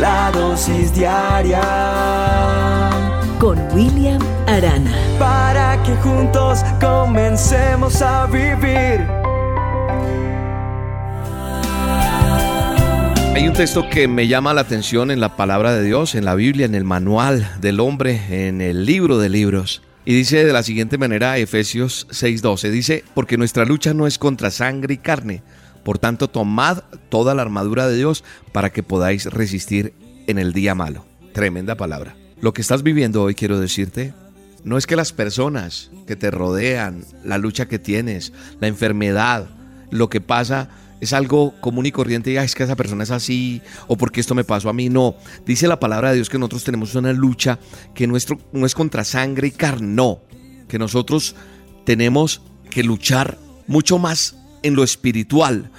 la dosis diaria con William Arana. Para que juntos comencemos a vivir. Hay un texto que me llama la atención en la palabra de Dios, en la Biblia, en el manual del hombre, en el libro de libros. Y dice de la siguiente manera Efesios 6:12, dice, porque nuestra lucha no es contra sangre y carne, por tanto tomad toda la armadura de Dios para que podáis resistir en el día malo. Tremenda palabra. Lo que estás viviendo hoy, quiero decirte, no es que las personas que te rodean, la lucha que tienes, la enfermedad, lo que pasa es algo común y corriente y es que esa persona es así o porque esto me pasó a mí. No, dice la palabra de Dios que nosotros tenemos una lucha que nuestro, no es contra sangre y carne, no, que nosotros tenemos que luchar mucho más en lo espiritual,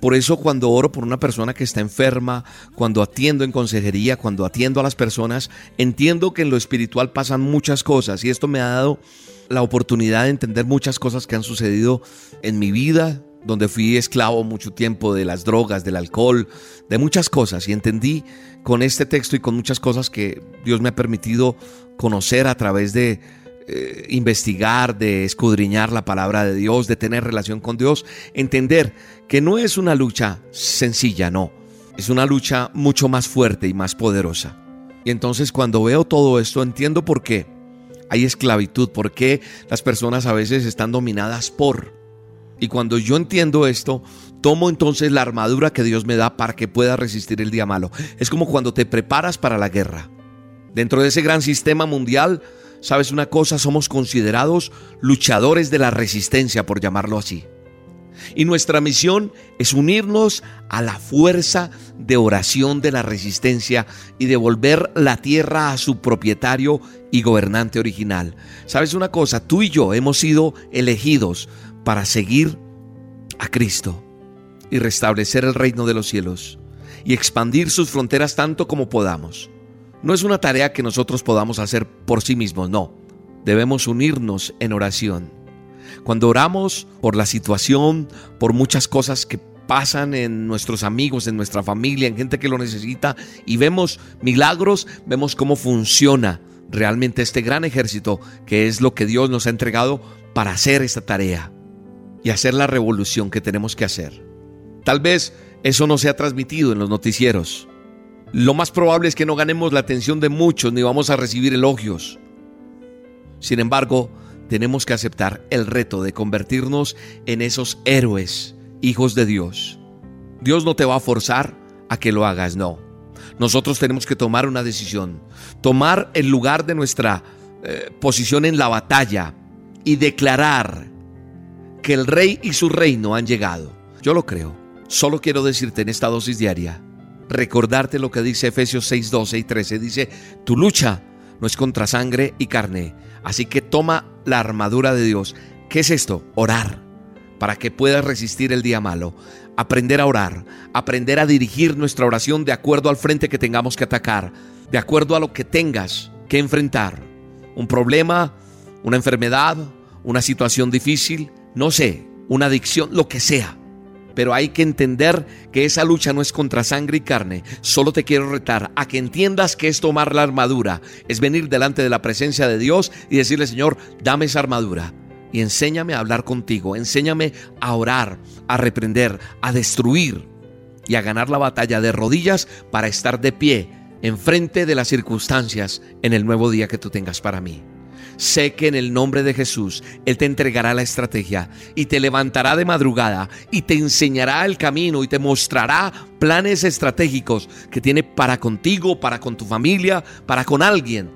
por eso cuando oro por una persona que está enferma, cuando atiendo en consejería, cuando atiendo a las personas, entiendo que en lo espiritual pasan muchas cosas y esto me ha dado la oportunidad de entender muchas cosas que han sucedido en mi vida, donde fui esclavo mucho tiempo de las drogas, del alcohol, de muchas cosas. Y entendí con este texto y con muchas cosas que Dios me ha permitido conocer a través de eh, investigar, de escudriñar la palabra de Dios, de tener relación con Dios, entender que no es una lucha sencilla, no, es una lucha mucho más fuerte y más poderosa. Y entonces cuando veo todo esto entiendo por qué hay esclavitud, por qué las personas a veces están dominadas por. Y cuando yo entiendo esto, tomo entonces la armadura que Dios me da para que pueda resistir el día malo. Es como cuando te preparas para la guerra. Dentro de ese gran sistema mundial ¿Sabes una cosa? Somos considerados luchadores de la resistencia, por llamarlo así. Y nuestra misión es unirnos a la fuerza de oración de la resistencia y devolver la tierra a su propietario y gobernante original. ¿Sabes una cosa? Tú y yo hemos sido elegidos para seguir a Cristo y restablecer el reino de los cielos y expandir sus fronteras tanto como podamos. No es una tarea que nosotros podamos hacer por sí mismos, no. Debemos unirnos en oración. Cuando oramos por la situación, por muchas cosas que pasan en nuestros amigos, en nuestra familia, en gente que lo necesita, y vemos milagros, vemos cómo funciona realmente este gran ejército que es lo que Dios nos ha entregado para hacer esta tarea y hacer la revolución que tenemos que hacer. Tal vez eso no se ha transmitido en los noticieros, lo más probable es que no ganemos la atención de muchos ni vamos a recibir elogios. Sin embargo, tenemos que aceptar el reto de convertirnos en esos héroes, hijos de Dios. Dios no te va a forzar a que lo hagas, no. Nosotros tenemos que tomar una decisión, tomar el lugar de nuestra eh, posición en la batalla y declarar que el rey y su reino han llegado. Yo lo creo. Solo quiero decirte en esta dosis diaria, recordarte lo que dice Efesios 6, 12 y 13. Dice, tu lucha no es contra sangre y carne. Así que toma la armadura de Dios. ¿Qué es esto? Orar. Para que puedas resistir el día malo. Aprender a orar. Aprender a dirigir nuestra oración de acuerdo al frente que tengamos que atacar. De acuerdo a lo que tengas que enfrentar. Un problema, una enfermedad, una situación difícil, no sé, una adicción, lo que sea pero hay que entender que esa lucha no es contra sangre y carne. Solo te quiero retar a que entiendas que es tomar la armadura, es venir delante de la presencia de Dios y decirle, Señor, dame esa armadura y enséñame a hablar contigo, enséñame a orar, a reprender, a destruir y a ganar la batalla de rodillas para estar de pie enfrente de las circunstancias en el nuevo día que tú tengas para mí. Sé que en el nombre de Jesús Él te entregará la estrategia y te levantará de madrugada y te enseñará el camino y te mostrará planes estratégicos que tiene para contigo, para con tu familia, para con alguien.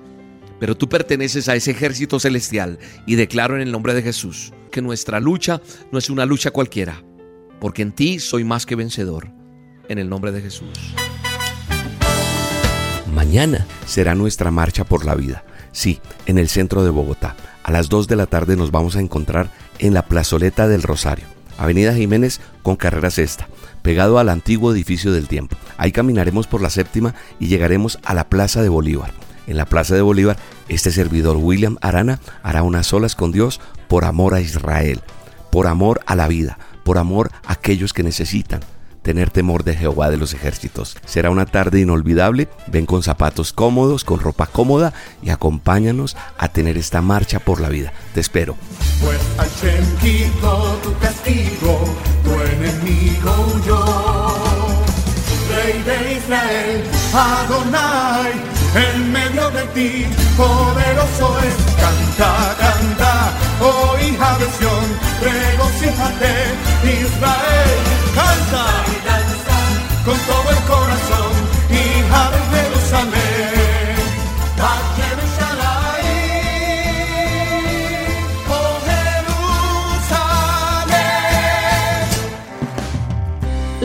Pero tú perteneces a ese ejército celestial y declaro en el nombre de Jesús que nuestra lucha no es una lucha cualquiera, porque en ti soy más que vencedor. En el nombre de Jesús. Mañana será nuestra marcha por la vida Sí, en el centro de Bogotá. A las 2 de la tarde nos vamos a encontrar en la plazoleta del Rosario, Avenida Jiménez con carrera sexta, pegado al antiguo edificio del tiempo. Ahí caminaremos por la séptima y llegaremos a la Plaza de Bolívar. En la Plaza de Bolívar, este servidor William Arana hará unas solas con Dios por amor a Israel, por amor a la vida, por amor a aquellos que necesitan, tener temor de Jehová de los ejércitos. Será una tarde inolvidable. Ven con zapatos cómodos, con ropa cómoda y acompáñanos a tener esta marcha por la vida. Te espero. Pues tu castigo, tu enemigo yo. Rey de Israel, Adonai, en medio de ti, poderoso es.